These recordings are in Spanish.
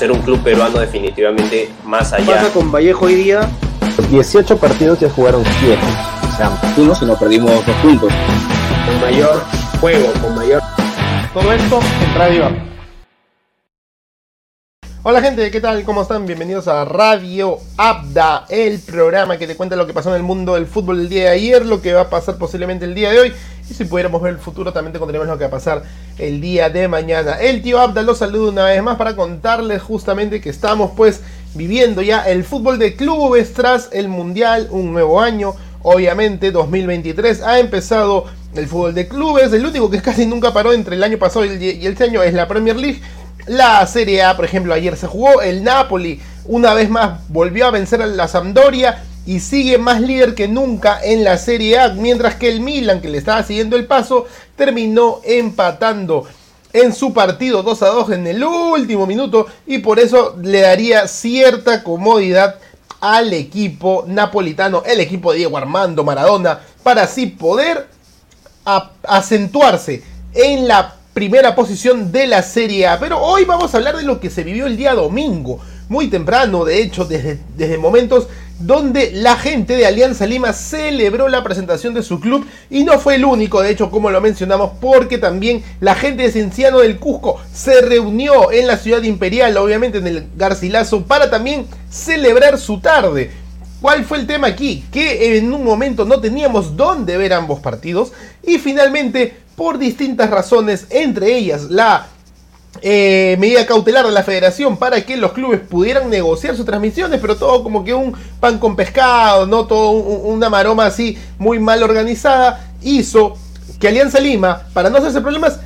ser un club peruano definitivamente más allá. ¿Qué pasa con Vallejo hoy día? 18 partidos ya jugaron 7. O sea, uno si no perdimos dos puntos. Con mayor juego, con mayor... Todo esto en Radio Hola gente, ¿qué tal? ¿Cómo están? Bienvenidos a Radio Abda, el programa que te cuenta lo que pasó en el mundo del fútbol el día de ayer, lo que va a pasar posiblemente el día de hoy y si pudiéramos ver el futuro también te contaremos lo que va a pasar el día de mañana. El tío Abda los saluda una vez más para contarles justamente que estamos pues viviendo ya el fútbol de clubes tras el Mundial, un nuevo año, obviamente 2023 ha empezado el fútbol de clubes, el único que casi nunca paró entre el año pasado y este año es la Premier League la Serie A, por ejemplo, ayer se jugó. El Napoli una vez más volvió a vencer a la Sampdoria y sigue más líder que nunca en la Serie A, mientras que el Milan, que le estaba siguiendo el paso, terminó empatando en su partido 2 a 2 en el último minuto y por eso le daría cierta comodidad al equipo napolitano, el equipo de Diego Armando Maradona, para así poder acentuarse en la primera posición de la Serie A. Pero hoy vamos a hablar de lo que se vivió el día domingo, muy temprano, de hecho, desde, desde momentos donde la gente de Alianza Lima celebró la presentación de su club y no fue el único, de hecho, como lo mencionamos, porque también la gente de Cienciano del Cusco se reunió en la ciudad imperial, obviamente en el Garcilaso, para también celebrar su tarde. ¿Cuál fue el tema aquí? Que en un momento no teníamos dónde ver ambos partidos y finalmente por distintas razones, entre ellas la eh, medida cautelar de la federación para que los clubes pudieran negociar sus transmisiones, pero todo como que un pan con pescado, no todo una maroma así muy mal organizada, hizo que Alianza Lima, para no hacerse problemas,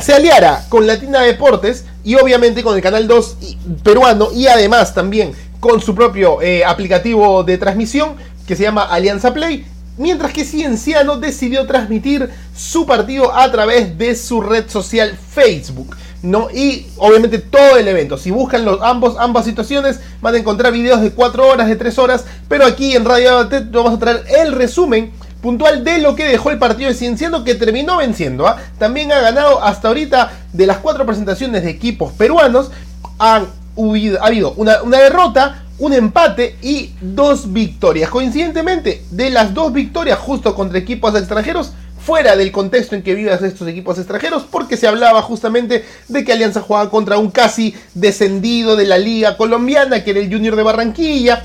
se aliara con Latina Deportes y obviamente con el Canal 2 peruano y además también con su propio eh, aplicativo de transmisión que se llama Alianza Play mientras que Cienciano decidió transmitir su partido a través de su red social Facebook. ¿no? Y obviamente todo el evento. Si buscan los, ambos, ambas situaciones, van a encontrar videos de 4 horas, de 3 horas. Pero aquí en Radio vamos a traer el resumen puntual de lo que dejó el partido de Cienciano que terminó venciendo. ¿ah? También ha ganado hasta ahorita de las 4 presentaciones de equipos peruanos. Ha habido una derrota, un empate y dos victorias. Coincidentemente, de las dos victorias justo contra equipos extranjeros, fuera del contexto en que viven estos equipos extranjeros, porque se hablaba justamente de que Alianza jugaba contra un casi descendido de la liga colombiana, que era el Junior de Barranquilla,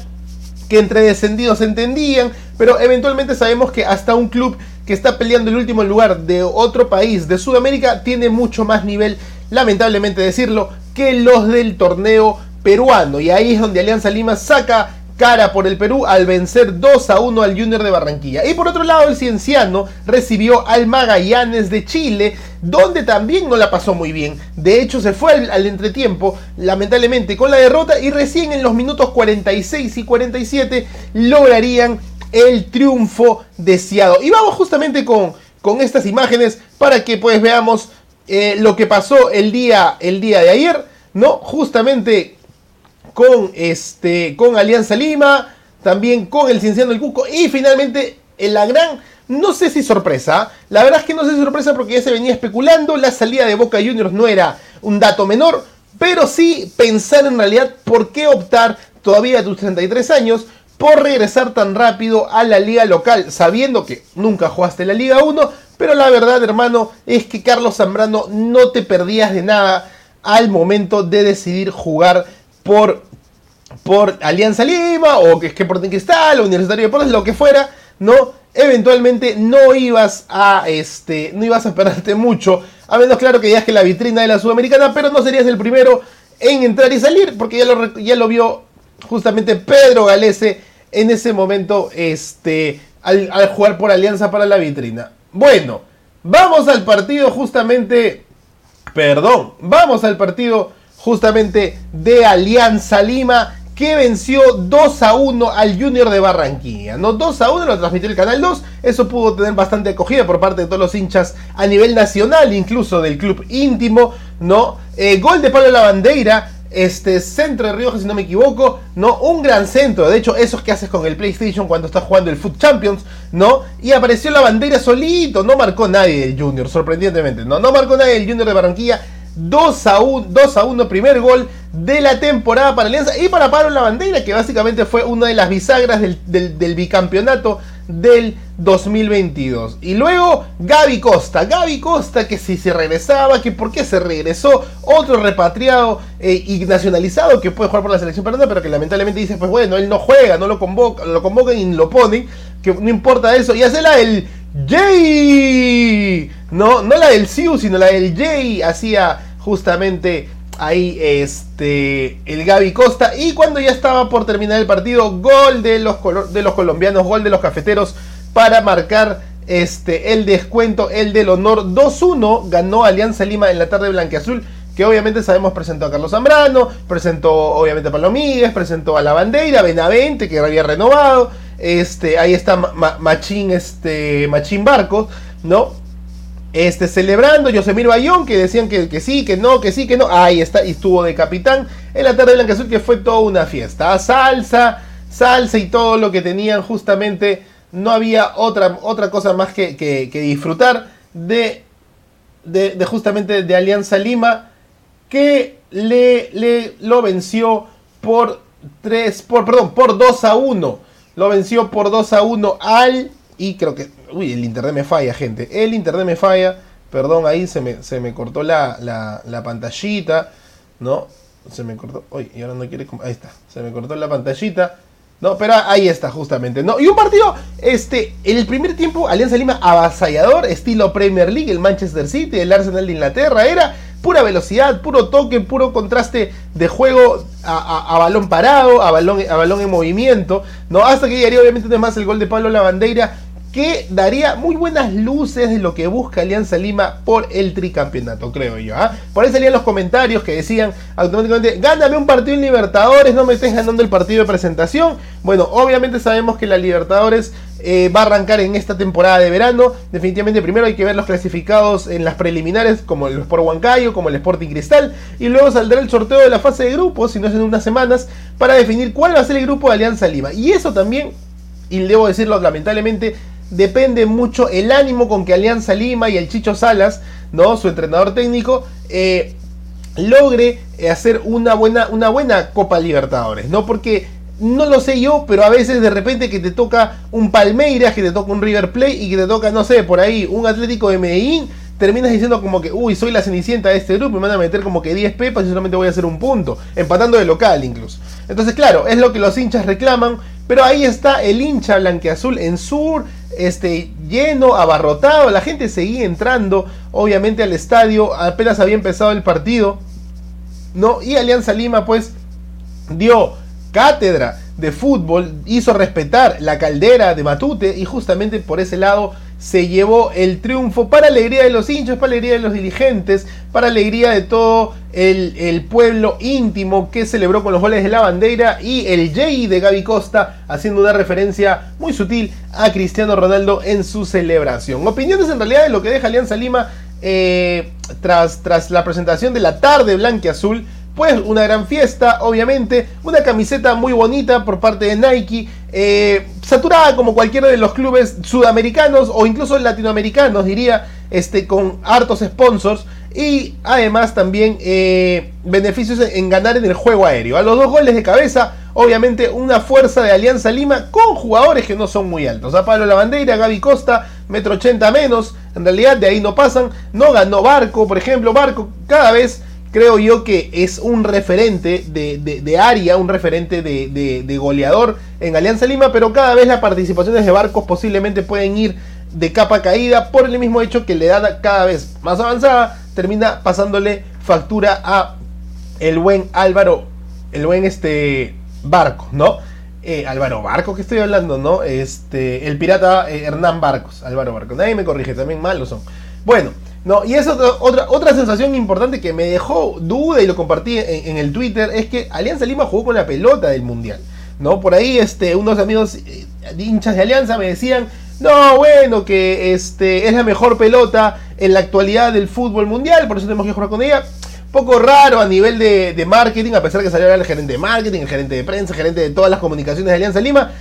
que entre descendidos entendían, pero eventualmente sabemos que hasta un club que está peleando el último lugar de otro país de Sudamérica tiene mucho más nivel, lamentablemente decirlo, que los del torneo peruano. Y ahí es donde Alianza Lima saca cara por el Perú al vencer 2 a 1 al Junior de Barranquilla. Y por otro lado, el Cienciano recibió al Magallanes de Chile, donde también no la pasó muy bien. De hecho, se fue al, entretiempo, lamentablemente, con la derrota y recién en los minutos 46 y 47 lograrían el triunfo deseado. Y vamos justamente con, con estas imágenes para que pues veamos eh, lo que pasó el día, el día de ayer, ¿no? Justamente con, este, con Alianza Lima, también con el Cienciano del Cuco y finalmente en la gran, no sé si sorpresa, la verdad es que no sé si sorpresa porque ya se venía especulando, la salida de Boca Juniors no era un dato menor, pero sí pensar en realidad por qué optar todavía a tus 33 años por regresar tan rápido a la liga local, sabiendo que nunca jugaste la Liga 1, pero la verdad, hermano, es que Carlos Zambrano no te perdías de nada al momento de decidir jugar por, por Alianza Lima o que es que por Cristal o Universitario de Deportes, lo que fuera, ¿no? Eventualmente no ibas a este, no ibas a perderte mucho, a menos claro que digas que la vitrina de la Sudamericana, pero no serías el primero en entrar y salir, porque ya lo, ya lo vio justamente Pedro Galese en ese momento este, al jugar por Alianza para la vitrina. Bueno, vamos al partido justamente, perdón, vamos al partido justamente de Alianza Lima que venció 2 a 1 al Junior de Barranquilla. No 2 a 1 lo transmitió el Canal 2. Eso pudo tener bastante acogida por parte de todos los hinchas a nivel nacional, incluso del club íntimo. ¿no? Eh, gol de Pablo Lavandeira. Este centro de Rioja, si no me equivoco, ¿no? Un gran centro, de hecho, esos que haces con el PlayStation cuando estás jugando el Foot Champions, ¿no? Y apareció la bandera solito, no marcó nadie el Junior, sorprendentemente, ¿no? No marcó nadie el Junior de Barranquilla, 2 a 1, 2 a 1, primer gol de la temporada para Alianza y para Pablo Lavandera, que básicamente fue una de las bisagras del, del, bicampeonato del 2022. Y luego Gaby Costa, Gaby Costa que si se regresaba, que por qué se regresó, otro repatriado eh, y nacionalizado que puede jugar por la selección peruana, pero que lamentablemente dice, pues bueno, él no juega, no lo convoca, lo convocan y lo ponen, que no importa eso, y hace la del Jay, no, no la del Siu, sino la del Jay, hacía justamente ahí este el Gaby Costa. Y cuando ya estaba por terminar el partido gol de los, de los colombianos gol de los cafeteros para marcar este el descuento el del honor 2-1 ganó Alianza Lima en la tarde blanqueazul que obviamente sabemos presentó a Carlos Zambrano presentó obviamente a Palomíguez presentó a la bandera Benavente que había renovado este ahí está Machín este Machín Barcos no este, celebrando Yosemir Bayón, que decían que, que, sí, que no, que sí, que no. Ahí está, y estuvo de capitán en la tarde blanca azul, que fue toda una fiesta. Salsa, salsa y todo lo que tenían justamente. No había otra, otra cosa más que, que, disfrutar de, de, justamente de Alianza Lima, que le, le lo venció por 3, por, perdón, por 2 a 1. Lo venció por 2 a 1 al y creo que. Uy, el internet me falla, gente. El internet me falla. Perdón, ahí se me, se me cortó la, la, pantallita. ¿No? Se me cortó. Uy, y ahora no quiere. Ahí está. Se me cortó la pantallita. No, pero ahí está, justamente. ¿no? Y un partido, este, en el primer tiempo, Alianza Lima avasallador, estilo Premier League, el Manchester City, el Arsenal de Inglaterra. Era pura velocidad, puro toque, puro contraste de juego a, balón parado, a balón, a balón en movimiento. ¿no? Hasta que llegaría, obviamente, además el gol de Pablo Lavandeira que daría muy buenas luces de lo que busca Alianza Lima por el tricampeonato, creo yo. ¿ah? Por ahí salían los comentarios que decían automáticamente, gáname un partido en Libertadores, no me estés ganando el partido de presentación. Bueno, obviamente sabemos que la Libertadores eh, va a arrancar en esta temporada de verano. Definitivamente primero hay que ver los clasificados en las preliminares, como el Sport Huancayo, como el Sporting Cristal, y luego saldrá el sorteo de la fase de grupos, si no es en unas semanas, para definir cuál va a ser el grupo de Alianza Lima. Y eso también, y debo decirlo lamentablemente, depende mucho el ánimo con que Alianza Lima y el Chicho Salas, ¿no? su entrenador técnico, eh, logre hacer una buena, una buena Copa Libertadores, ¿no? Porque no lo sé yo, pero a veces de repente que te toca un Palmeiras, que te toca un River Plate y que te toca, no sé, por ahí un Atlético de Medellín, terminas diciendo como que, uy, soy la cenicienta de este grupo y me van a meter como que 10 pepas y solamente voy a hacer un punto, empatando de local incluso. Entonces, claro, es lo que los hinchas reclaman, pero ahí está el hincha blanqueazul en sur, este, lleno, abarrotado, la gente seguía entrando, obviamente, al estadio, apenas había empezado el partido, ¿no? Y Alianza Lima, pues, dio cátedra de fútbol, hizo respetar la caldera de Matute y justamente por ese lado se llevó el triunfo para alegría de los hinchas, para alegría de los dirigentes, para alegría de todo el, pueblo íntimo que celebró con los goles de la bandera y el Jay de Gaby Costa haciendo una referencia muy sutil a Cristiano Ronaldo en su celebración. Opiniones en realidad de lo que deja Alianza Lima eh, tras, tras la presentación de la tarde blanca azul pues una gran fiesta, obviamente, una camiseta muy bonita por parte de Nike, eh, saturada como cualquiera de los clubes sudamericanos o incluso latinoamericanos, diría, este, con hartos sponsors y además también eh, beneficios en ganar en el juego aéreo. A los dos goles de cabeza, obviamente una fuerza de Alianza Lima con jugadores que no son muy altos. A Pablo Lavandeira, Gaby Costa, metro 80 menos, en realidad de ahí no pasan. No ganó Barco, por ejemplo, Barco cada vez creo yo que es un referente de, área, un referente de, goleador en Alianza Lima, pero cada vez las participaciones de Barcos posiblemente pueden ir de capa caída por el mismo hecho que le da cada vez más avanzada, termina pasándole factura a el buen Álvaro, el buen este Barco, ¿no? Eh, Álvaro Barco, que estoy hablando, ¿no? Este, el pirata eh, Hernán Barcos, Álvaro Barco, nadie me corrige, también malos son. Bueno, no, y es otra, otra, sensación importante que me dejó duda y lo compartí en, el Twitter, es que Alianza Lima jugó con la pelota del Mundial. ¿no? Por ahí este, unos amigos eh, hinchas de Alianza me decían, no, bueno, que este, es la mejor pelota en la actualidad del fútbol mundial, por eso tenemos que jugar con ella. Poco raro a nivel de, marketing, a pesar que salió el gerente de marketing, el gerente de prensa, el gerente de todas las comunicaciones de Alianza Lima,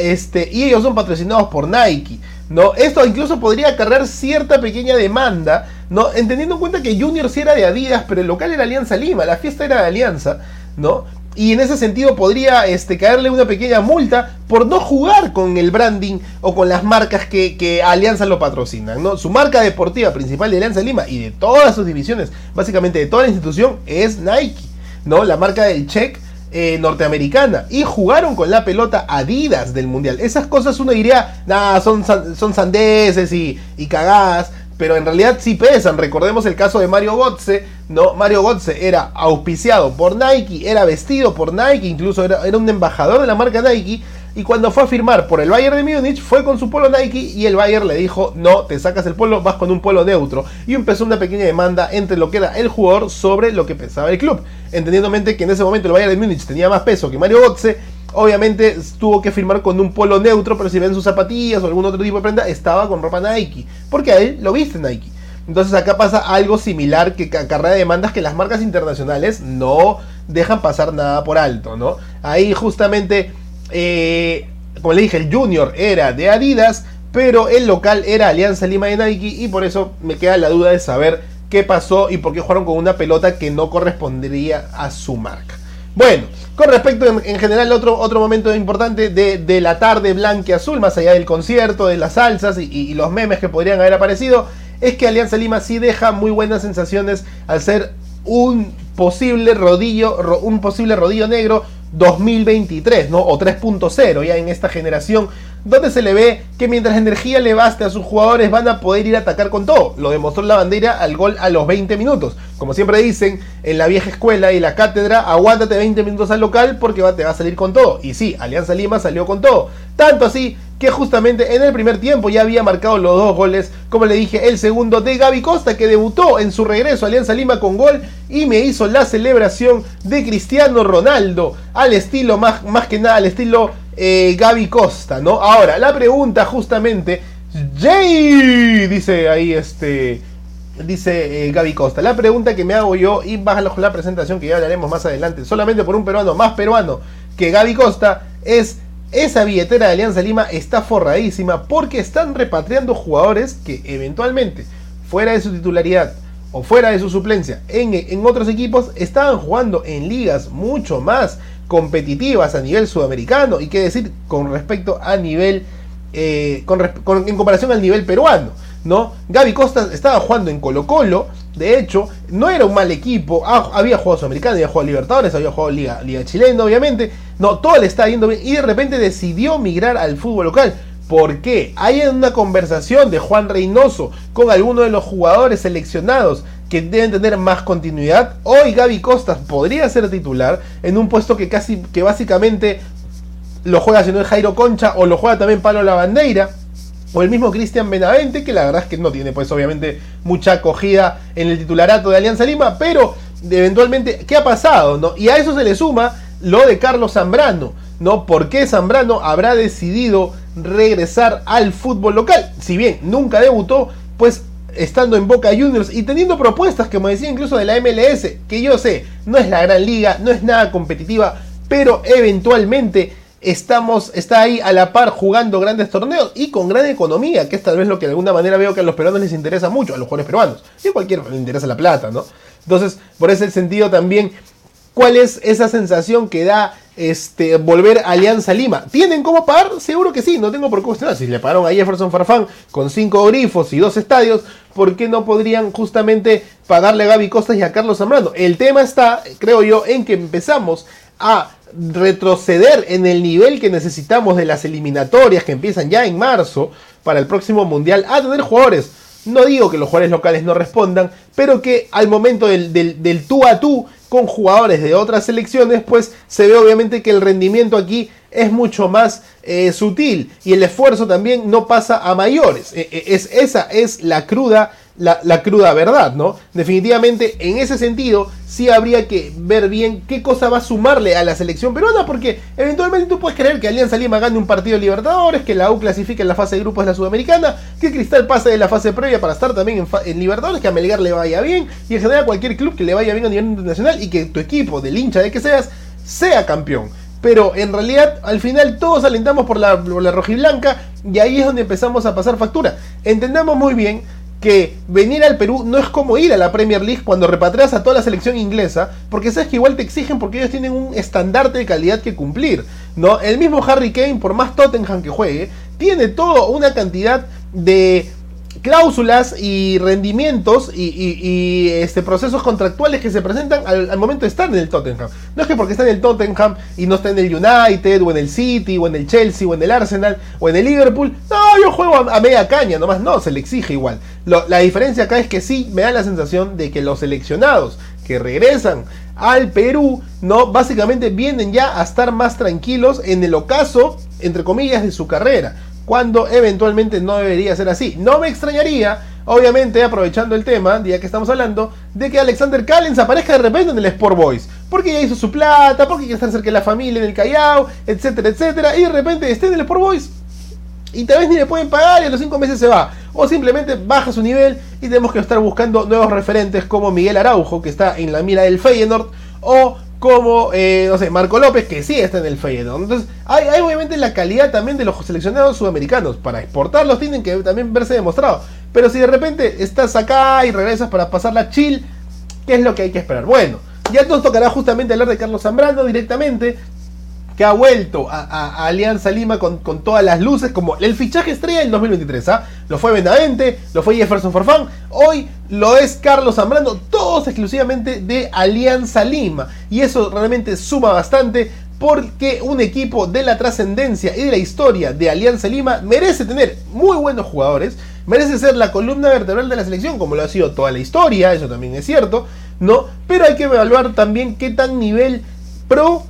este, y ellos son patrocinados por Nike. ¿No? Esto incluso podría acarrear cierta pequeña demanda ¿no? Entendiendo en cuenta que Junior sí era de Adidas, pero el local era Alianza Lima, la fiesta era de Alianza, ¿no? Y en ese sentido podría este, caerle una pequeña multa por no jugar con el branding o con las marcas que, que Alianza lo patrocinan. ¿no? Su marca deportiva principal de Alianza Lima y de todas sus divisiones, básicamente de toda la institución, es Nike. ¿no? La marca del check eh, norteamericana. Y jugaron con la pelota Adidas del Mundial. Esas cosas uno diría, nada, son, son sandeces y, y cagadas pero en realidad sí pesan. Recordemos el caso de Mario Götze, ¿no? Mario Götze era auspiciado por Nike, era vestido por Nike, incluso era, era, un embajador de la marca Nike. Y cuando fue a firmar por el Bayern de Múnich, fue con su polo Nike y el Bayern le dijo, no, te sacas el polo, vas con un polo neutro. Y empezó una pequeña demanda entre lo que era el jugador sobre lo que pensaba el club. Entendiéndome que en ese momento el Bayern de Múnich tenía más peso que Mario Götze obviamente tuvo que firmar con un polo neutro, pero si ven sus zapatillas o algún otro tipo de prenda, estaba con ropa Nike, porque a él lo viste Nike. Entonces acá pasa algo similar que carrera de demandas que las marcas internacionales no dejan pasar nada por alto, ¿no? Ahí justamente, eh, como le dije, el Junior era de Adidas, pero el local era Alianza Lima de Nike y por eso me queda la duda de saber qué pasó y por qué jugaron con una pelota que no correspondería a su marca. Bueno, con respecto en, general otro, otro momento importante de, la tarde blanca azul, más allá del concierto, de las salsas y, los memes que podrían haber aparecido, es que Alianza Lima sí deja muy buenas sensaciones al ser un posible rodillo, un posible rodillo negro 2023, ¿no? O 3.0 ya en esta generación donde se le ve que mientras energía le baste a sus jugadores van a poder ir a atacar con todo. Lo demostró la bandera al gol a los 20 minutos. Como siempre dicen en la vieja escuela y la cátedra, aguántate 20 minutos al local porque te va a salir con todo. Y sí, Alianza Lima salió con todo. Tanto así que justamente en el primer tiempo ya había marcado los dos goles, como le dije, el segundo de Gaby Costa que debutó en su regreso a Alianza Lima con gol y me hizo la celebración de Cristiano Ronaldo al estilo, más, más que nada al estilo eh, Gaby Costa, ¿no? Ahora, la pregunta justamente, Jay, dice ahí este, dice eh, Gaby Costa, la pregunta que me hago yo, y con la presentación que ya hablaremos más adelante, solamente por un peruano más peruano que Gaby Costa, es esa billetera de Alianza Lima está forradísima porque están repatriando jugadores que eventualmente, fuera de su titularidad o fuera de su suplencia en, en otros equipos, estaban jugando en ligas mucho más competitivas a nivel sudamericano y qué decir con respecto a nivel, eh, en comparación al nivel peruano. ¿no? Gaby Costa estaba jugando en Colo Colo, de hecho, no era un mal equipo, ah, había jugado Sudamericano, había jugado Libertadores, había jugado Liga, Liga Chilena, obviamente, no, todo le estaba yendo bien y de repente decidió migrar al fútbol local. ¿Por qué? Hay una conversación de Juan Reynoso con algunos de los jugadores seleccionados que deben tener más continuidad. Hoy Gaby Costas podría ser titular en un puesto que casi que básicamente lo juega si no es Jairo Concha o lo juega también Pablo Lavandeira o el mismo Cristian Benavente, que la verdad es que no tiene pues obviamente mucha acogida en el titularato de Alianza Lima, pero eventualmente, ¿qué ha pasado? No? Y a eso se le suma lo de Carlos Zambrano, ¿no? ¿Por qué Zambrano habrá decidido regresar al fútbol local? Si bien nunca debutó, pues estando en Boca Juniors y teniendo propuestas, como decía incluso de la MLS, que yo sé, no es la gran liga, no es nada competitiva, pero eventualmente estamos, está ahí a la par jugando grandes torneos y con gran economía, que es tal vez lo que de alguna manera veo que a los peruanos les interesa mucho, a los jugadores peruanos, y a cualquiera les interesa la plata, ¿no? Entonces, por ese sentido también, ¿cuál es esa sensación que da este, volver a Alianza Lima. ¿Tienen cómo pagar? Seguro que sí, no tengo por qué cuestionar. Si le pagaron a Jefferson Farfán con cinco grifos y dos estadios, ¿por qué no podrían justamente pagarle a Gaby Costas y a Carlos Zambrano? El tema está, creo yo, en que empezamos a retroceder en el nivel que necesitamos de las eliminatorias que empiezan ya en marzo para el próximo mundial a tener jugadores. No digo que los jugadores locales no respondan, pero que al momento del, del tú a tú con jugadores de otras selecciones, pues se ve obviamente que el rendimiento aquí es mucho más eh, sutil y el esfuerzo también no pasa a mayores. E, e, es, esa es la cruda la, cruda verdad, ¿no? Definitivamente, en ese sentido, sí habría que ver bien qué cosa va a sumarle a la selección peruana, porque eventualmente tú puedes creer que Alianza Lima gane un partido de Libertadores, que la U clasifique en la fase de grupos de la Sudamericana, que Cristal pase de la fase previa para estar también en, Libertadores, que a Melgar le vaya bien, y en general cualquier club que le vaya bien a nivel internacional, y que tu equipo, del hincha de que seas, sea campeón. Pero en realidad, al final todos alentamos por la, por la rojiblanca y ahí es donde empezamos a pasar factura. Entendamos muy bien que venir al Perú no es como ir a la Premier League cuando repatrias a toda la selección inglesa, porque sabes que igual te exigen porque ellos tienen un estandarte de calidad que cumplir, ¿no? El mismo Harry Kane, por más Tottenham que juegue, tiene toda una cantidad de cláusulas y rendimientos y, este, procesos contractuales que se presentan al, momento de estar en el Tottenham. No es que porque está en el Tottenham y no está en el United o en el City o en el Chelsea o en el Arsenal o en el Liverpool. No, yo juego a, media caña, nomás no, se le exige igual. la diferencia acá es que sí me da la sensación de que los seleccionados que regresan al Perú, no, básicamente vienen ya a estar más tranquilos en el ocaso, entre comillas, de su carrera cuando eventualmente no debería ser así. No me extrañaría, obviamente aprovechando el tema, día que estamos hablando, de que Alexander Callens aparezca de repente en el Sport Boys, porque ya hizo su plata, porque quiere estar cerca de la familia en el Callao, etcétera, etcétera, y de repente esté en el Sport Boys y tal vez ni le pueden pagar y a los 5 meses se va. O simplemente baja su nivel y tenemos que estar buscando nuevos referentes como Miguel Araujo, que está en la mira del Feyenoord, o como, eh, no sé, Marco López, que sí está en el Feyenoord. Entonces, hay, obviamente la calidad también de los seleccionados sudamericanos. Para exportarlos tienen que también verse demostrado. Pero si de repente estás acá y regresas para pasar la chill, ¿qué es lo que hay que esperar? Bueno, ya nos tocará justamente hablar de Carlos Zambrano directamente que ha vuelto a, Alianza Lima con, todas las luces, como el fichaje estrella del 2023. ¿ah? Lo fue Benavente, lo fue Jefferson Forfán, hoy lo es Carlos Zambrano, todos exclusivamente de Alianza Lima. Y eso realmente suma bastante porque un equipo de la trascendencia y de la historia de Alianza Lima merece tener muy buenos jugadores, merece ser la columna vertebral de la selección, como lo ha sido toda la historia, eso también es cierto, ¿no? Pero hay que evaluar también qué tan nivel pro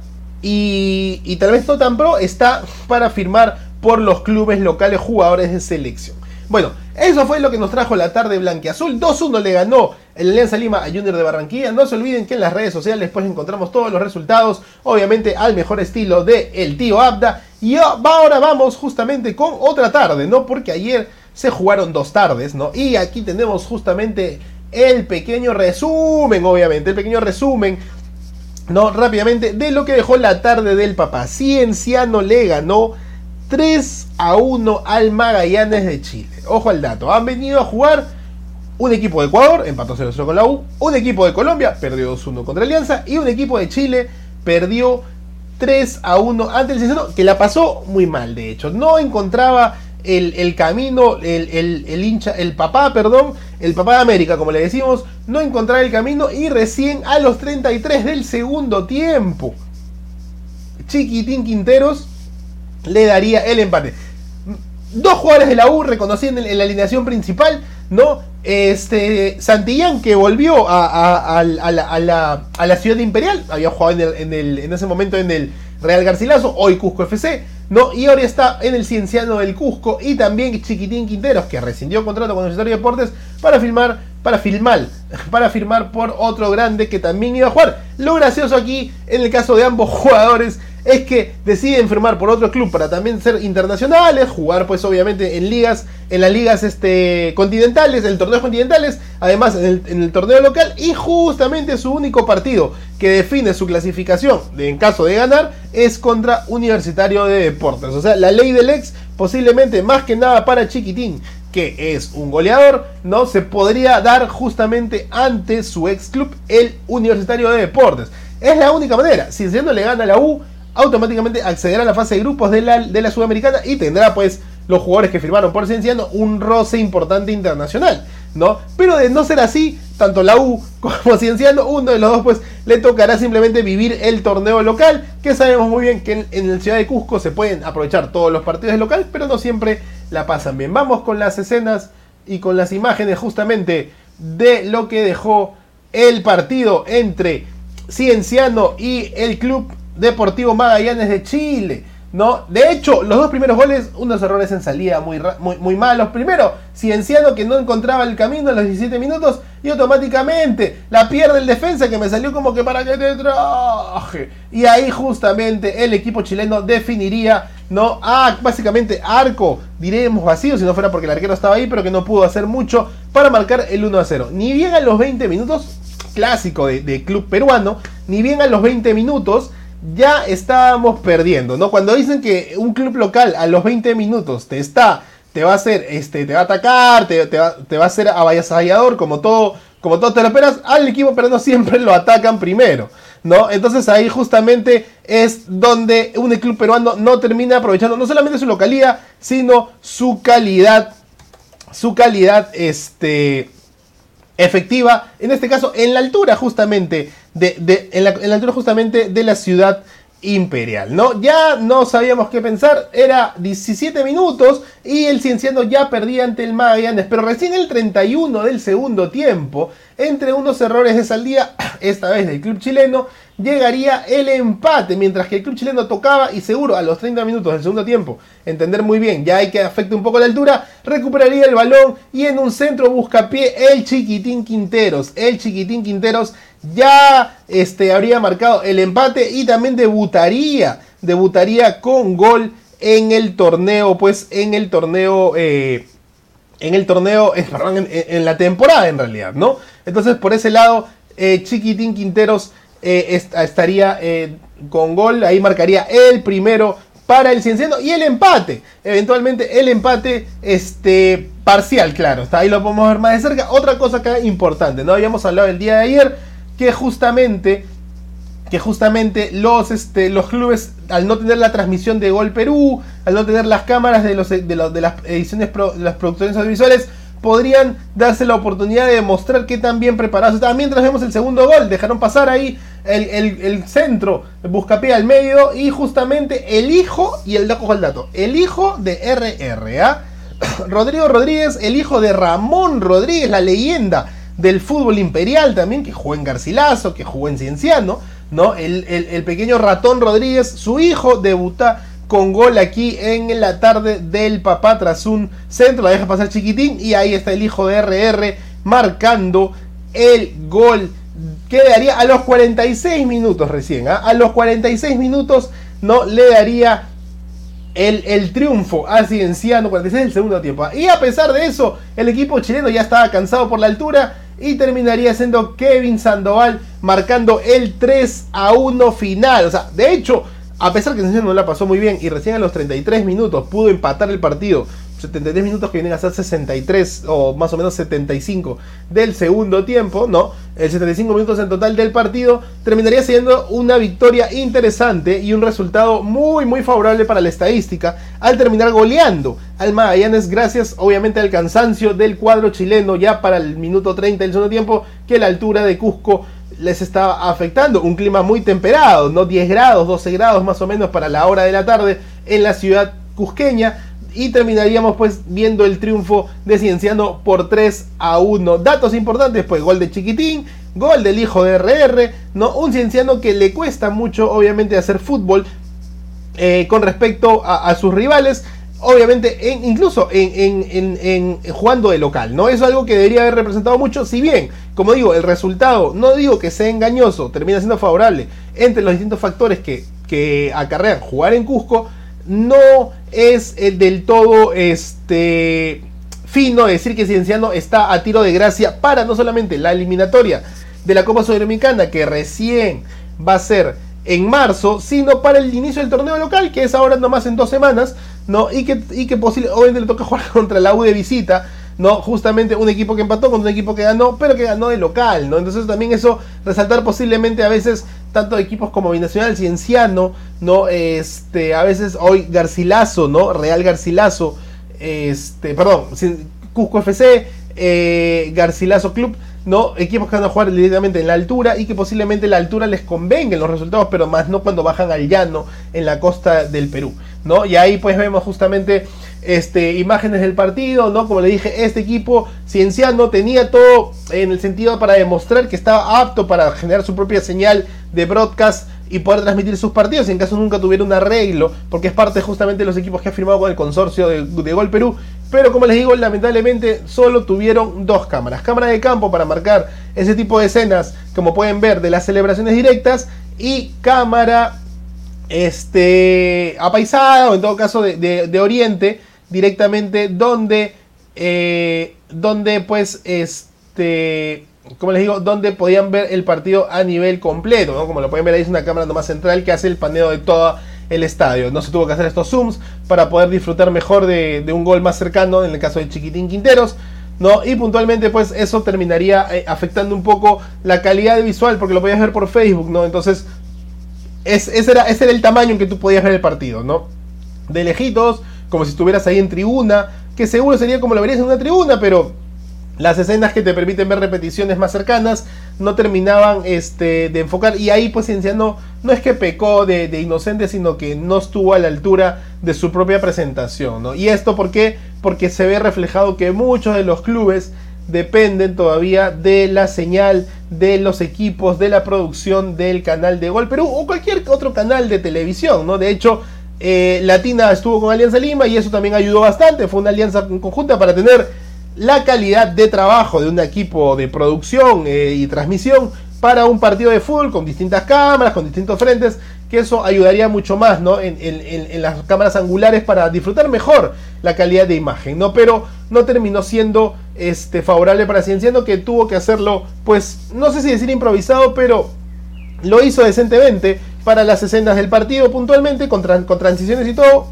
y, tal vez no tan pro está para firmar por los clubes locales jugadores de selección. Bueno, eso fue lo que nos trajo la tarde blanqueazul. 2-1 le ganó el Alianza Lima a Junior de Barranquilla. No se olviden que en las redes sociales pues encontramos todos los resultados, obviamente al mejor estilo de el tío Abda. Y ahora vamos justamente con otra tarde, ¿no? Porque ayer se jugaron dos tardes, ¿no? Y aquí tenemos justamente el pequeño resumen, obviamente, el pequeño resumen no, rápidamente, de lo que dejó la tarde del papá. Cienciano le ganó 3 a 1 al Magallanes de Chile. Ojo al dato, han venido a jugar un equipo de Ecuador, empató 0-0 con la U, un equipo de Colombia, perdió 2-1 contra Alianza, y un equipo de Chile perdió 3 a 1 ante el Cienciano, que la pasó muy mal, de hecho. No encontraba el, camino, el, hincha, el papá, perdón, el papá de América, como le decimos, no encontraba el camino y recién a los 33 del segundo tiempo, Chiquitín Quinteros le daría el empate. Dos jugadores de la U reconocían en, la alineación principal, ¿no? Este, Santillán que volvió a, la, ciudad imperial, había jugado en, en ese momento en el Real Garcilaso, hoy Cusco FC ¿no? Y ahora está en el Cienciano del Cusco y también Chiquitín Quinteros, que rescindió contrato con Universitario de Deportes para filmar, para filmar, para firmar por otro grande que también iba a jugar. Lo gracioso aquí, en el caso de ambos jugadores, es que deciden firmar por otro club para también ser internacionales, jugar pues obviamente en ligas, en las ligas este, continentales, en torneos continentales, además en el, torneo local y justamente su único partido que define su clasificación en caso de ganar es contra Universitario de Deportes. O sea, la ley del ex posiblemente más que nada para Chiquitín, que es un goleador, no se podría dar justamente ante su ex club, el Universitario de Deportes. Es la única manera. Si siendo le gana a la U, automáticamente accederá a la fase de grupos de la, de la Sudamericana y tendrá pues los jugadores que firmaron por Cienciano un roce importante internacional, ¿no? Pero de no ser así, tanto la U como Cienciano, uno de los dos pues le tocará simplemente vivir el torneo local, que sabemos muy bien que en, la ciudad de Cusco se pueden aprovechar todos los partidos del local, pero no siempre la pasan bien. Vamos con las escenas y con las imágenes justamente de lo que dejó el partido entre Cienciano y el club Deportivo Magallanes de Chile. ¿no? De hecho, los dos primeros goles, unos errores en salida muy, muy, malos. Primero, Cienciano que no encontraba el camino en los 17 minutos y automáticamente la pierde el defensa que me salió como que para que te traje. Y ahí justamente el equipo chileno definiría, ¿no? Ah, básicamente arco, diremos vacío si no fuera porque el arquero estaba ahí, pero que no pudo hacer mucho para marcar el 1 a 0. Ni bien a los 20 minutos, clásico de club peruano, ni bien a los 20 minutos ya estábamos perdiendo, ¿no? Cuando dicen que un club local a los 20 minutos te está te va a hacer, este, te va a atacar, te, va, a hacer avasallador, como todo, como todo te lo esperas, al equipo pero no siempre lo atacan primero. ¿No? Entonces ahí justamente es donde un club peruano no termina aprovechando no solamente su localidad, sino su calidad, su calidad este, efectiva, en este caso en la altura justamente de, en, la, altura justamente de la ciudad imperial, ¿no? Ya no sabíamos qué pensar, era 17 minutos y el Cienciano ya perdía ante el Magallanes, pero recién el 31 del segundo tiempo, entre unos errores de salida, esta vez del club chileno, llegaría el empate, mientras que el club chileno tocaba y seguro a los 30 minutos del segundo tiempo, entender muy bien, ya hay que afecte un poco la altura, recuperaría el balón y en un centro busca pie el chiquitín Quinteros, el chiquitín Quinteros ya este, habría marcado el empate y también debutaría, debutaría con gol en el torneo, pues en el torneo, eh, en el torneo, eh, perdón, en, la temporada en realidad, ¿no? Entonces por ese lado, eh, Chiquitín Quinteros estaría con gol, ahí marcaría el primero para el Cienciano y el empate, eventualmente el empate este, parcial, claro, está ahí lo podemos ver más de cerca. Otra cosa acá importante, no habíamos hablado el día de ayer que justamente que justamente los, este, los clubes, al no tener la transmisión de Gol Perú, al no tener las cámaras de, los, de, las ediciones, de las producciones audiovisuales, podrían darse la oportunidad de demostrar que tan bien preparados estaban. Mientras vemos el segundo gol, dejaron pasar ahí el, el, el centro, Buscapé al medio, y justamente el hijo, y el dato el dato, el hijo de RRA, Rodrigo Rodríguez, el hijo de Ramón Rodríguez, la leyenda del fútbol imperial también, que jugó en Garcilaso, que jugó en Cienciano, ¿no? El, pequeño ratón Rodríguez, su hijo, debuta con gol aquí en la tarde del papá tras un centro, la deja pasar chiquitín y ahí está el hijo de RR marcando el gol que daría a los 46 minutos recién, ¿ah? a los 46 minutos no le daría el, el, triunfo a Cienciano, 46 del segundo tiempo. ¿ah? Y a pesar de eso, el equipo chileno ya estaba cansado por la altura y terminaría siendo Kevin Sandoval marcando el 3 a 1 final. O sea, de hecho, a pesar que no la pasó muy bien y recién a los 33 minutos pudo empatar el partido 73 minutos que vienen a ser 63 o más o menos 75 del segundo tiempo, ¿no? El 75 minutos en total del partido terminaría siendo una victoria interesante y un resultado muy muy favorable para la estadística al terminar goleando al Magallanes gracias obviamente al cansancio del cuadro chileno ya para el minuto 30 del segundo tiempo que la altura de Cusco les estaba afectando. Un clima muy temperado, ¿no? 10 grados, 12 grados más o menos para la hora de la tarde en la ciudad cusqueña y terminaríamos pues viendo el triunfo de Cienciano por 3 a 1. Datos importantes, pues gol de Chiquitín, gol del hijo de RR, ¿no? Un Cienciano que le cuesta mucho obviamente hacer fútbol eh, con respecto a, sus rivales. Obviamente, incluso en, jugando de local, ¿no? Es algo que debería haber representado mucho. Si bien, como digo, el resultado, no digo que sea engañoso, termina siendo favorable entre los distintos factores que, que acarrean jugar en Cusco, no es eh, del todo este, fino decir que Cienciano está a tiro de gracia para no solamente la eliminatoria de la Copa Sudamericana, que recién va a ser en marzo, sino para el inicio del torneo local, que es ahora nomás en dos semanas, ¿no? Y que, y que obviamente le toca jugar contra la U de visita, ¿no? Justamente un equipo que empató con un equipo que ganó, pero que ganó de local, ¿no? Entonces también eso, resaltar posiblemente a veces tanto equipos como Binacional, Cienciano, ¿no? Este, a veces hoy Garcilaso, ¿no? Real Garcilaso, este, perdón, Cusco FC, eh, Garcilaso Club, ¿no? Equipos que van a jugar directamente en la altura y que posiblemente la altura les convenga en los resultados, pero más no cuando bajan al llano en la costa del Perú, ¿no? Y ahí pues vemos justamente este, imágenes del partido, ¿no? Como le dije, este equipo cienciano tenía todo en el sentido para demostrar que estaba apto para generar su propia señal de broadcast y poder transmitir sus partidos en caso nunca tuviera un arreglo, porque es parte justamente de los equipos que ha firmado con el consorcio de, Gol Perú. Pero como les digo, lamentablemente solo tuvieron dos cámaras. Cámara de campo para marcar ese tipo de escenas, como pueden ver, de las celebraciones directas, y cámara este, apaisada, o en todo caso de Oriente, directamente donde, eh, donde pues, este, como les digo, donde podían ver el partido a nivel completo, ¿no? Como lo pueden ver ahí es una cámara nomás central que hace el paneo de toda el estadio. No se tuvo que hacer estos zooms para poder disfrutar mejor de, un gol más cercano, en el caso de Chiquitín Quinteros. ¿no? Y puntualmente, pues eso terminaría eh, afectando un poco la calidad visual, porque lo podías ver por Facebook, ¿no? Entonces, ese, era, ese era el tamaño en que tú podías ver el partido, ¿no? De lejitos, como si estuvieras ahí en tribuna, que seguro sería como lo verías en una tribuna, pero las escenas que te permiten ver repeticiones más cercanas no terminaban este, de enfocar y ahí pues Cienciano no es que pecó de, inocente sino que no estuvo a la altura de su propia presentación ¿no? y esto ¿por qué? porque se ve reflejado que muchos de los clubes dependen todavía de la señal de los equipos de la producción del canal de Gol Perú o cualquier otro canal de televisión ¿no? de hecho eh, Latina estuvo con Alianza Lima y eso también ayudó bastante fue una alianza conjunta para tener la calidad de trabajo de un equipo de producción eh, y transmisión para un partido de fútbol con distintas cámaras, con distintos frentes, que eso ayudaría mucho más ¿no? en, las cámaras angulares para disfrutar mejor la calidad de imagen, ¿no? Pero no terminó siendo este, favorable para Cienciano, que tuvo que hacerlo, pues, no sé si decir improvisado, pero lo hizo decentemente para las escenas del partido puntualmente, con, con transiciones y todo,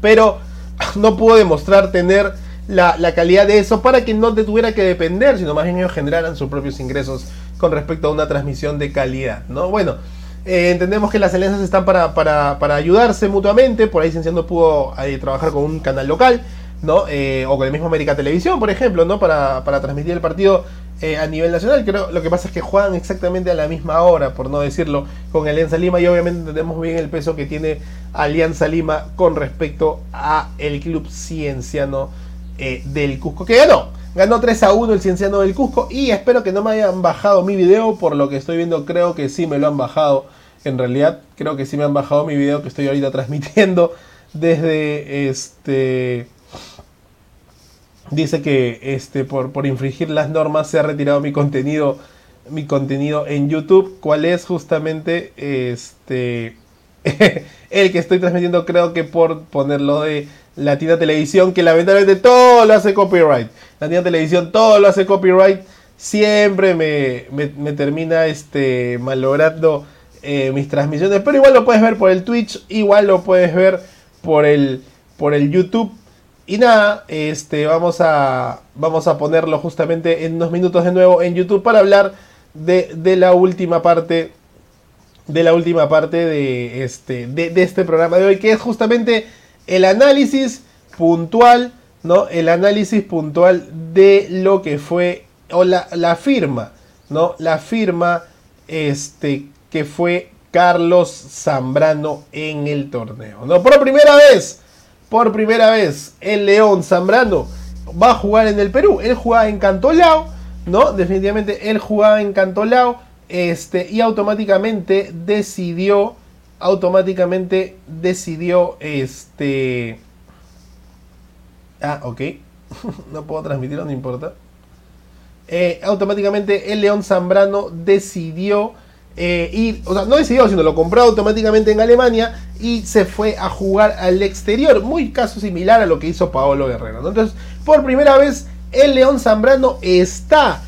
pero no pudo demostrar tener la, calidad de eso para que no te tuviera que depender, sino más bien ellos generaran sus propios ingresos con respecto a una transmisión de calidad, ¿no? Bueno, eh, entendemos que las alianzas están para, para, ayudarse mutuamente, por ahí Cienciano pudo eh, trabajar con un canal local, ¿no? Eh, o con el mismo América Televisión, por ejemplo, ¿no? Para, transmitir el partido a nivel nacional. Creo lo que pasa es que juegan exactamente a la misma hora, por no decirlo, con Alianza Lima y obviamente entendemos bien el peso que tiene Alianza Lima con respecto a el club cienciano eh, del Cusco, que ganó. Ganó 3 a 1 el Cienciano del Cusco y espero que no me hayan bajado mi video, por lo que estoy viendo creo que sí me lo han bajado. En realidad creo que sí me han bajado mi video que estoy ahorita transmitiendo desde este... Dice que este, por, por infringir las normas se ha retirado mi contenido, mi contenido en YouTube. ¿Cuál es justamente este, el que estoy transmitiendo? Creo que por ponerlo de Latina Televisión, que lamentablemente todo lo hace copyright. Latina Televisión todo lo hace copyright. Siempre me, me, termina este, malogrando eh, mis transmisiones. Pero igual lo puedes ver por el Twitch, igual lo puedes ver por el, por el YouTube. Y nada, este, vamos, a, vamos a ponerlo justamente en unos minutos de nuevo en YouTube para hablar de, de la última parte de la última parte de este, de este programa de hoy, que es justamente el análisis puntual, ¿no? El análisis puntual de lo que fue, o la, firma, ¿no? La firma, este, que fue Carlos Zambrano en el torneo, ¿no? Por primera vez, por primera vez, el León Zambrano va a jugar en el Perú. Él jugaba en Cantolao, ¿no? Definitivamente él jugaba en Cantolao, este, y automáticamente decidió automáticamente decidió este... Ah, ok. no puedo transmitirlo, no importa. Eh, automáticamente el León Zambrano decidió eh, ir, o sea, no decidió, sino lo compró automáticamente en Alemania y se fue a jugar al exterior. Muy caso similar a lo que hizo Paolo Guerrero. Entonces, por primera vez, el León Zambrano está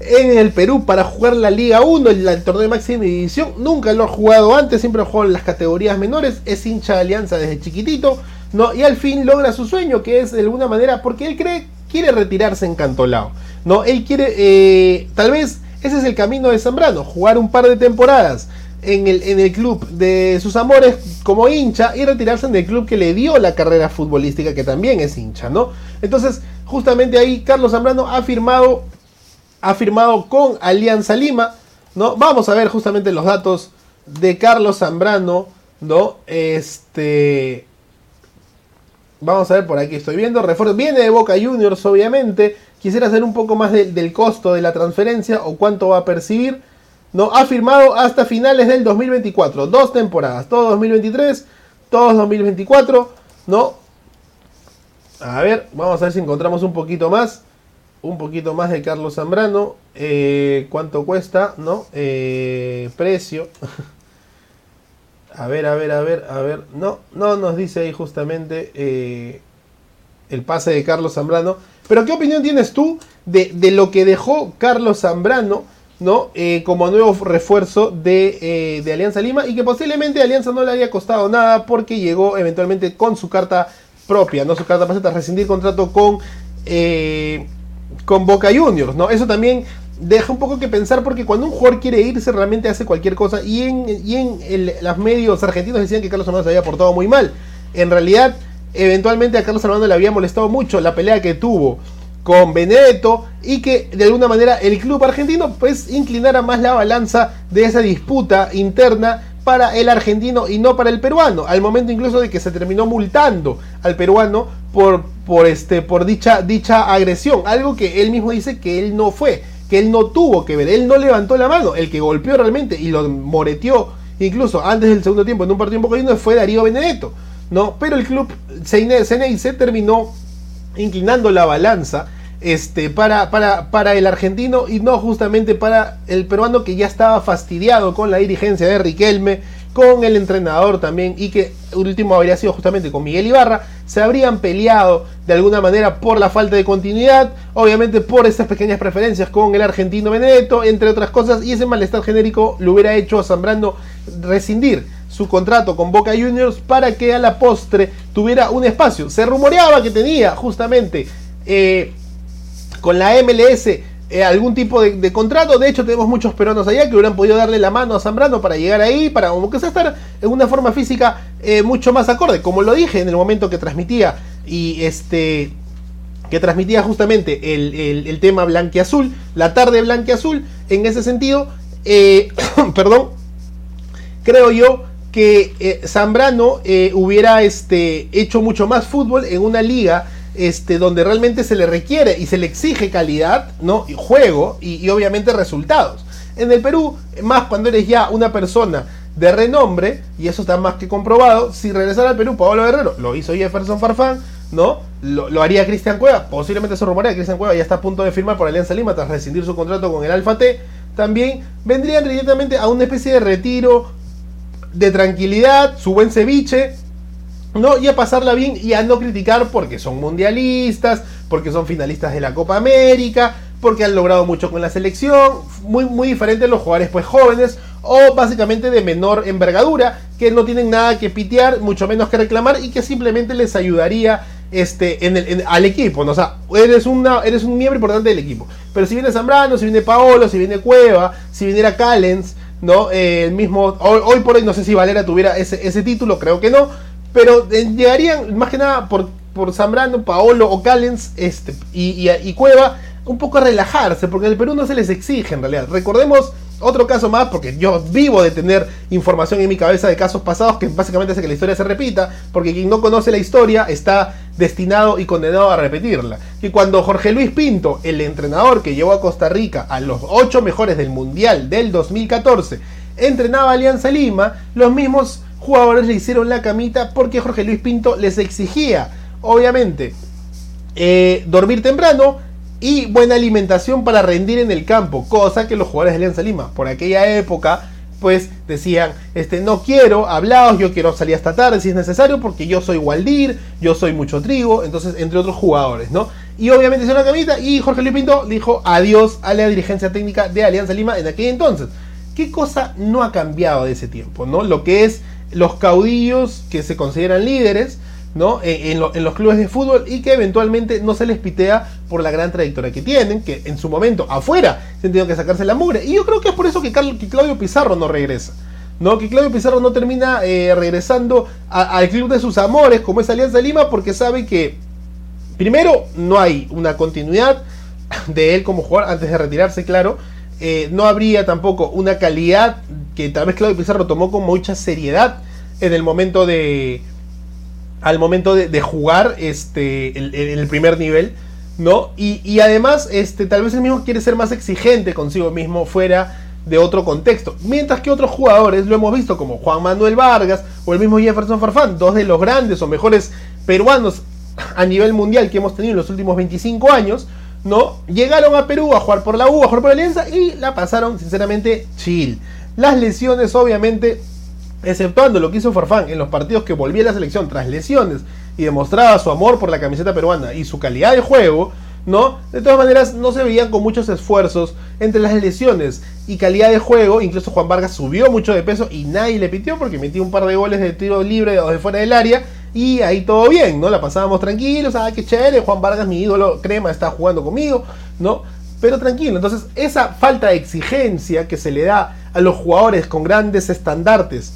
en el Perú para jugar la Liga 1, el, torneo de máxima división. Nunca lo ha jugado antes, siempre ha jugado en las categorías menores. Es hincha de Alianza desde chiquitito. ¿no? Y al fin logra su sueño, que es de alguna manera, porque él cree, quiere retirarse en Cantolao. ¿no? Él quiere, eh, tal vez ese es el camino de Zambrano, jugar un par de temporadas en el, en el club de sus amores como hincha y retirarse en el club que le dio la carrera futbolística, que también es hincha, ¿no? Entonces, justamente ahí Carlos Zambrano ha firmado ha firmado con Alianza Lima, ¿no? Vamos a ver justamente los datos de Carlos Zambrano, ¿no? Este... Vamos a ver por aquí, estoy viendo. Refuerzo. Viene de Boca Juniors, obviamente. Quisiera hacer un poco más del costo de la transferencia o cuánto va a percibir. ¿no? Ha firmado hasta finales del 2024. Dos temporadas. Todo 2023, todos 2024. ¿no? A ver, vamos a ver si encontramos un poquito más un poquito más de Carlos Zambrano. Eh, ¿Cuánto cuesta? ¿No? Eh, precio. a ver, a ver, a ver, a ver. No, no nos dice ahí justamente eh, el pase de Carlos Zambrano. Pero ¿qué opinión tienes tú de, lo que dejó Carlos Zambrano ¿no? Como nuevo refuerzo de, de, Alianza Lima y que posiblemente Alianza no le haya costado nada porque llegó eventualmente con su carta propia, ¿no? Su carta para rescindir contrato con, con Boca Juniors, ¿no? Eso también deja un poco que pensar porque cuando un jugador quiere irse realmente hace cualquier cosa y en, y en los medios argentinos decían que Carlos Armando se había portado muy mal. En realidad, eventualmente a Carlos Armando le había molestado mucho la pelea que tuvo con Benedetto y que de alguna manera el club argentino pues inclinara más la balanza de esa disputa interna para el argentino y no para el peruano, al momento incluso de que se terminó multando al peruano por, por, este, por dicha, dicha agresión, algo que él mismo dice que él no fue, que él no tuvo que ver, él no levantó la mano, el que golpeó realmente y lo moreteó incluso antes del segundo tiempo en un partido un poco fue Darío Benedetto, ¿no? Pero el club se terminó inclinando la balanza este, para, para, para el argentino y no justamente para el peruano que ya estaba fastidiado con la dirigencia de Riquelme, con el entrenador también y que último habría sido justamente con Miguel Ibarra, se habrían peleado de alguna manera por la falta de continuidad, obviamente por estas pequeñas preferencias con el argentino Benedetto, entre otras cosas, y ese malestar genérico lo hubiera hecho a Zambrano rescindir su contrato con Boca Juniors para que a la postre tuviera un espacio. Se rumoreaba que tenía justamente eh, con la MLS eh, algún tipo de, contrato. De hecho, tenemos muchos peruanos allá que hubieran podido darle la mano a Zambrano para llegar ahí, para como que sea estar en una forma física eh, mucho más acorde. Como lo dije en el momento que transmitía y este que transmitía justamente el, el, tema blanqueazul, la tarde blanqueazul, en ese sentido, eh, perdón, creo yo que Zambrano hubiera este, hecho mucho más fútbol en una liga este, donde realmente se le requiere y se le exige calidad, ¿no? Y juego y, obviamente resultados. En el Perú, más cuando eres ya una persona de renombre, y eso está más que comprobado, si regresara al Perú Pablo Guerrero, lo hizo Jefferson Farfán, ¿no? Lo, haría Cristian Cueva, posiblemente se rumorea que Cristian Cueva ya está a punto de firmar por Alianza Lima tras rescindir su contrato con el Alfa T, también vendrían directamente a una especie de retiro, de tranquilidad, su buen ceviche, ¿no? Y a pasarla bien y a no criticar porque son mundialistas, porque son finalistas de la Copa América, porque han logrado mucho con la selección, muy, muy diferentes los jugadores pues jóvenes o básicamente de menor envergadura, que no tienen nada que pitear, mucho menos que reclamar y que simplemente les ayudaría este, en el, al equipo, ¿no? sea, eres, una, eres un miembro importante del equipo. Pero si viene Zambrano, si viene Paolo, si viene Cueva, si viniera Callens, ¿no? Eh, el mismo, hoy, por hoy no sé si Valera tuviera ese, ese título, creo que no, pero eh, llegarían más que nada por, por Zambrano, Paolo o Callens este, y, y, Cueva un poco a relajarse, porque en el Perú no se les exige en realidad. Recordemos otro caso más, porque yo vivo de tener información en mi cabeza de casos pasados que básicamente hace que la historia se repita, porque quien no conoce la historia está destinado y condenado a repetirla. Y cuando Jorge Luis Pinto, el entrenador que llevó a Costa Rica a los ocho mejores del Mundial del 2014, entrenaba a Alianza Lima, los mismos jugadores le hicieron la camita porque Jorge Luis Pinto les exigía, obviamente, eh, dormir temprano y buena alimentación para rendir en el campo, cosa que los jugadores de Alianza Lima por aquella época pues decían, este, no quiero, hablaos, yo quiero salir hasta tarde si es necesario, porque yo soy Waldir, yo soy mucho trigo, entonces, entre otros jugadores, ¿no? Y obviamente hicieron la camita y Jorge Luis Pinto dijo adiós a la dirigencia técnica de Alianza Lima en aquel entonces. ¿Qué cosa no ha cambiado de ese tiempo, no? Lo que es los caudillos que se consideran líderes ¿no? En, los clubes de fútbol y que eventualmente no se les pitea por la gran trayectoria que tienen, que en su momento afuera se han tenido que sacarse la mugre. Y yo creo que es por eso que, Claudio Pizarro no regresa. ¿no? Que Claudio Pizarro no termina eh, regresando al club de sus amores, como es Alianza Lima, porque sabe que, primero, no hay una continuidad de él como jugador antes de retirarse, claro. Eh, no habría tampoco una calidad que tal vez Claudio Pizarro tomó con mucha seriedad en el momento de. Al momento de, jugar este, el, primer nivel. ¿No? Y, además, este, tal vez el mismo quiere ser más exigente consigo mismo fuera de otro contexto. Mientras que otros jugadores, lo hemos visto como Juan Manuel Vargas o el mismo Jefferson Farfán, dos de los grandes o mejores peruanos a nivel mundial que hemos tenido en los últimos 25 años, ¿no? Llegaron a Perú a jugar por la U, a jugar por la Alianza y la pasaron sinceramente chill. Las lesiones obviamente, exceptuando lo que hizo Farfán en los partidos que volvía a la selección tras lesiones y demostraba su amor por la camiseta peruana y su calidad de juego, ¿no? De todas maneras, no se veían con muchos esfuerzos entre las lesiones y calidad de juego. Incluso Juan Vargas subió mucho de peso y nadie le pitió porque metió un par de goles de tiro libre o de fuera del área. Y ahí todo bien, ¿no? La pasábamos tranquilos, ah, qué chévere, Juan Vargas, mi ídolo, crema, está jugando conmigo, ¿no? Pero tranquilo, entonces esa falta de exigencia que se le da a los jugadores con grandes estandartes,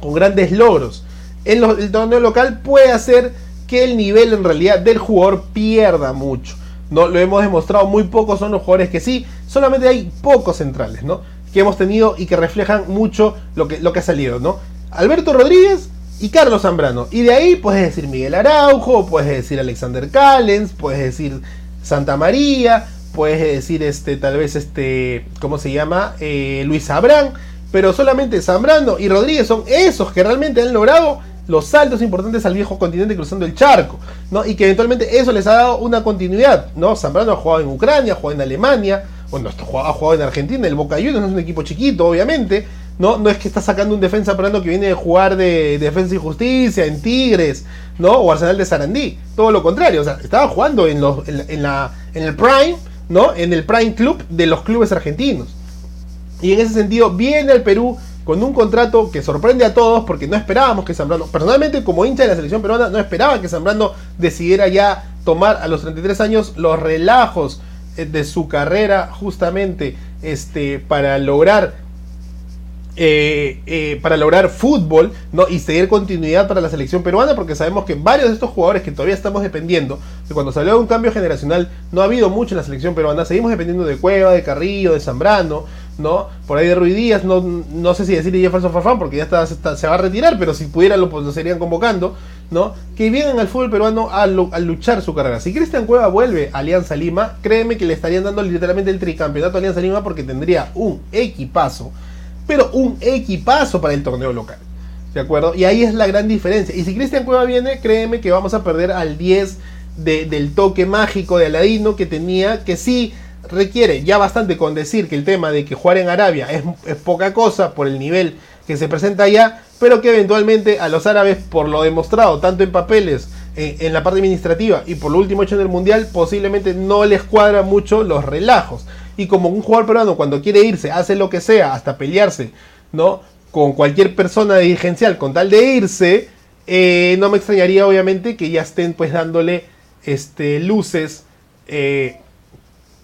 con grandes logros, en el torneo local puede hacer que el nivel en realidad del jugador pierda mucho. ¿no? Lo hemos demostrado, muy pocos son los jugadores que sí, solamente hay pocos centrales, ¿no? Que hemos tenido y que reflejan mucho lo que, lo que ha salido, ¿no? Alberto Rodríguez y Carlos Zambrano. Y de ahí puedes decir Miguel Araujo, puedes decir Alexander Callens, puedes decir Santa María, puedes decir este, tal vez este, ¿cómo se llama? Eh, Luis Abrán. Pero solamente Zambrano y Rodríguez son esos que realmente han logrado los saltos importantes al viejo continente cruzando el charco, ¿no? Y que eventualmente eso les ha dado una continuidad, ¿no? Zambrano ha jugado en Ucrania, ha jugado en Alemania, bueno, ha jugado en Argentina, el Boca Juniors es un equipo chiquito, obviamente, ¿no? No es que está sacando un defensa peruano que viene de jugar de, Defensa y Justicia, en Tigres, ¿no? O Arsenal de Sarandí, todo lo contrario, o sea, estaba jugando en, los, en, la, en el Prime, ¿no? En el Prime Club de los clubes argentinos. Y en ese sentido viene al Perú con un contrato que sorprende a todos porque no esperábamos que Zambrano, personalmente como hincha de la selección peruana, no esperaba que Zambrano decidiera ya tomar a los 33 años los relajos eh, de su carrera justamente este, para lograr eh, eh, para lograr fútbol ¿no? y seguir continuidad para la selección peruana, porque sabemos que varios de estos jugadores que todavía estamos dependiendo, que cuando salió un cambio generacional no ha habido mucho en la selección peruana, seguimos dependiendo de Cueva, de Carrillo, de Zambrano, ¿no? Por ahí de Ruiz Díaz, no, no sé si decirle Jefferson Farfán, porque ya está, se va a retirar, pero si pudieran lo, pues, lo serían convocando, ¿no? Que vienen al fútbol peruano a, a, luchar su carrera. Si Cristian Cueva vuelve a Alianza Lima, créeme que le estarían dando literalmente el tricampeonato a Alianza Lima porque tendría un equipazo pero un equipazo para el torneo local. ¿De acuerdo? Y ahí es la gran diferencia. Y si Cristian Cueva viene, créeme que vamos a perder al 10 del toque mágico de Aladino que tenía, que sí requiere ya bastante con decir que el tema de que jugar en Arabia es, poca cosa por el nivel que se presenta allá, pero que eventualmente a los árabes, por lo demostrado tanto en papeles, en, en la parte administrativa y por lo último hecho en el Mundial, posiblemente no les cuadra mucho los relajos. Y como un jugador peruano cuando quiere irse hace lo que sea, hasta pelearse, ¿no? Con cualquier persona dirigencial con tal de irse, eh, no me extrañaría obviamente que ya estén pues dándole este, luces. Eh,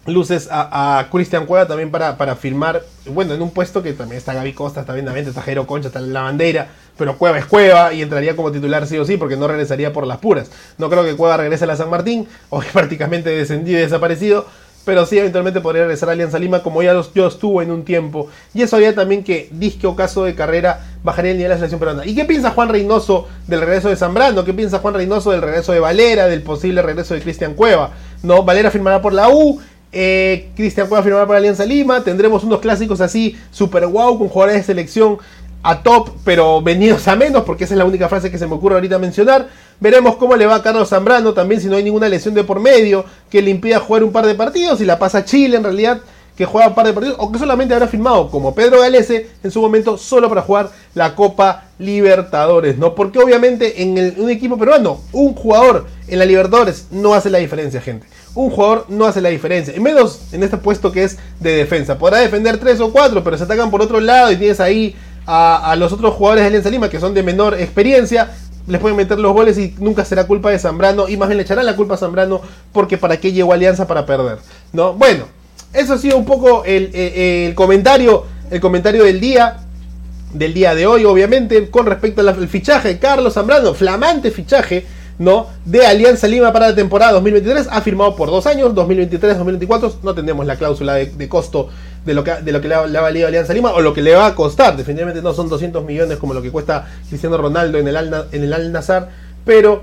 luces a, a Cristian Cueva también para, para firmar, bueno, en un puesto que también está Gaby Costa, está Benavente, está Jairo Concha, está la bandera, pero Cueva es Cueva y entraría como titular sí o sí porque no regresaría por las puras. No creo que Cueva regrese a la San Martín, hoy prácticamente descendido y desaparecido, pero sí eventualmente podría regresar a Alianza Lima como ya yo estuvo en un tiempo. Y eso haría también que disque o caso de carrera bajaría el nivel de la selección peruana. ¿Y qué piensa Juan Reynoso del regreso de Zambrano? ¿Qué piensa Juan Reynoso del regreso de Valera, del posible regreso de Cristian Cueva? No, Valera firmará por la U, eh, Cristian Cueva firmará por Alianza Lima, tendremos unos clásicos así super wow con jugadores de selección a top, pero venidos a menos, porque esa es la única frase que se me ocurre ahorita mencionar. Veremos cómo le va a Carlos Zambrano también si no hay ninguna lesión de por medio que le impida jugar un par de partidos y la pasa Chile en realidad que juega un par de partidos o que solamente habrá firmado como Pedro Galese en su momento solo para jugar la Copa Libertadores, ¿no? Porque obviamente en un equipo peruano un jugador en la Libertadores no hace la diferencia, gente. Un jugador no hace la diferencia, y menos en este puesto que es de defensa. Podrá defender tres o cuatro, pero se atacan por otro lado y tienes ahí a, los otros jugadores de Alianza Lima que son de menor experiencia, les pueden meter los goles y nunca será culpa de Zambrano y más bien le echarán la culpa a Zambrano porque para qué llegó Alianza para perder, ¿no? Bueno, eso ha sido un poco el, el, comentario, el comentario del día, del día de hoy, obviamente, con respecto al fichaje Carlos Zambrano, flamante fichaje ¿no? de Alianza Lima para la temporada 2023. Ha firmado por dos años, 2023-2024. No tenemos la cláusula de, costo de lo que, de lo que le, ha, valido Alianza Lima o lo que le va a costar. Definitivamente no son 200 millones como lo que cuesta Cristiano Ronaldo en el Al, en el Al Nazar. Pero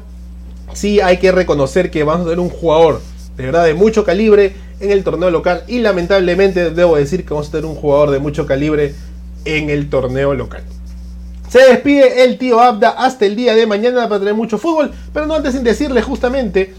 sí hay que reconocer que vamos a tener un jugador de verdad de mucho calibre en el torneo local. Y lamentablemente debo decir que vamos a tener un jugador de mucho calibre en el torneo local. Se despide el tío Abda hasta el día de mañana para tener mucho fútbol, pero no antes sin decirle justamente,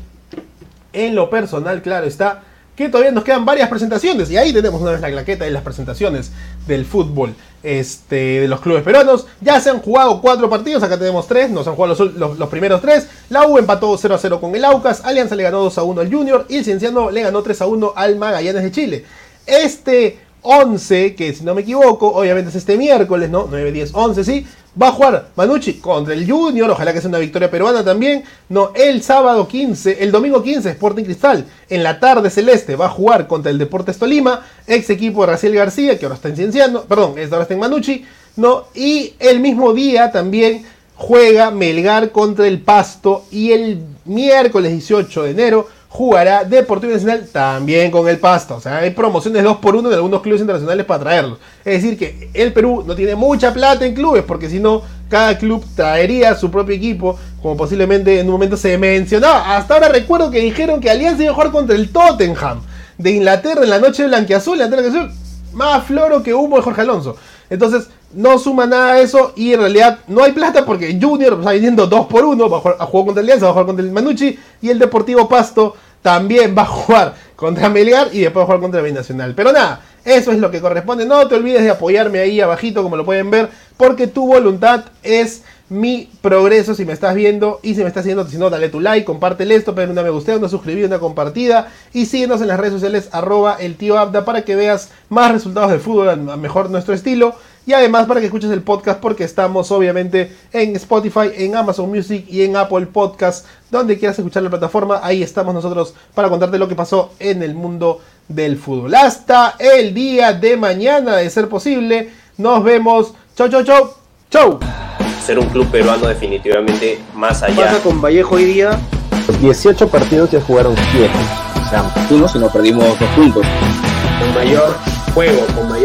en lo personal, claro está, que todavía nos quedan varias presentaciones. Y ahí tenemos una vez la claqueta de las presentaciones del fútbol este, de los clubes peruanos. Ya se han jugado cuatro partidos, acá tenemos tres, nos han jugado los, los, primeros tres. La U empató 0 a 0 con el Aucas, Alianza le ganó 2 a 1 al Junior y el Cienciano le ganó 3 a 1 al Magallanes de Chile. Este 11, que si no me equivoco, obviamente es este miércoles, ¿no? 9, 10, 11, sí. Va a jugar Manucci contra el Junior, ojalá que sea una victoria peruana también. No, el sábado 15, el domingo 15, Sporting Cristal. En la tarde celeste va a jugar contra el Deportes Tolima, ex equipo de Raciel García, que ahora está en Cienciano, perdón, ahora está en Manucci. No, y el mismo día también juega Melgar contra el Pasto. Y el miércoles 18 de enero jugará Deportivo Nacional también con el Pasto. O sea, hay promociones 2 por 1 de algunos clubes internacionales para traerlos. Es decir, que el Perú no tiene mucha plata en clubes, porque si no, cada club traería su propio equipo, como posiblemente en un momento se mencionaba. Hasta ahora recuerdo que dijeron que Alianza iba a jugar contra el Tottenham de Inglaterra en la noche blanqueazul, la blanqueazul, más floro que humo de Jorge Alonso. Entonces, no suma nada a eso y en realidad no hay plata porque Junior está viniendo 2 por 1, va a jugar, contra Alianza, va a jugar contra el Manucci y el Deportivo Pasto también va a jugar contra Melgar y después va a jugar contra Binacional. Pero nada, eso es lo que corresponde. No te olvides de apoyarme ahí abajito como lo pueden ver porque tu voluntad es mi progreso si me estás viendo y si me estás viendo, si no, dale tu like, compártele esto, pégale una me gusta, una suscribida, una compartida y síguenos en las redes sociales arroba el tío Abda para que veas más resultados de fútbol mejor nuestro estilo y además para que escuches el podcast porque estamos obviamente en Spotify, en Amazon Music y en Apple Podcast, donde quieras escuchar la plataforma, ahí estamos nosotros para contarte lo que pasó en el mundo del fútbol. Hasta el día de mañana, de ser posible, nos vemos. Chau, chau, chau, chau. Ser un club peruano definitivamente más allá. pasa con Vallejo hoy día? 18 partidos se jugaron 7. O sea, uno si no perdimos dos puntos. Con mayor juego, con mayor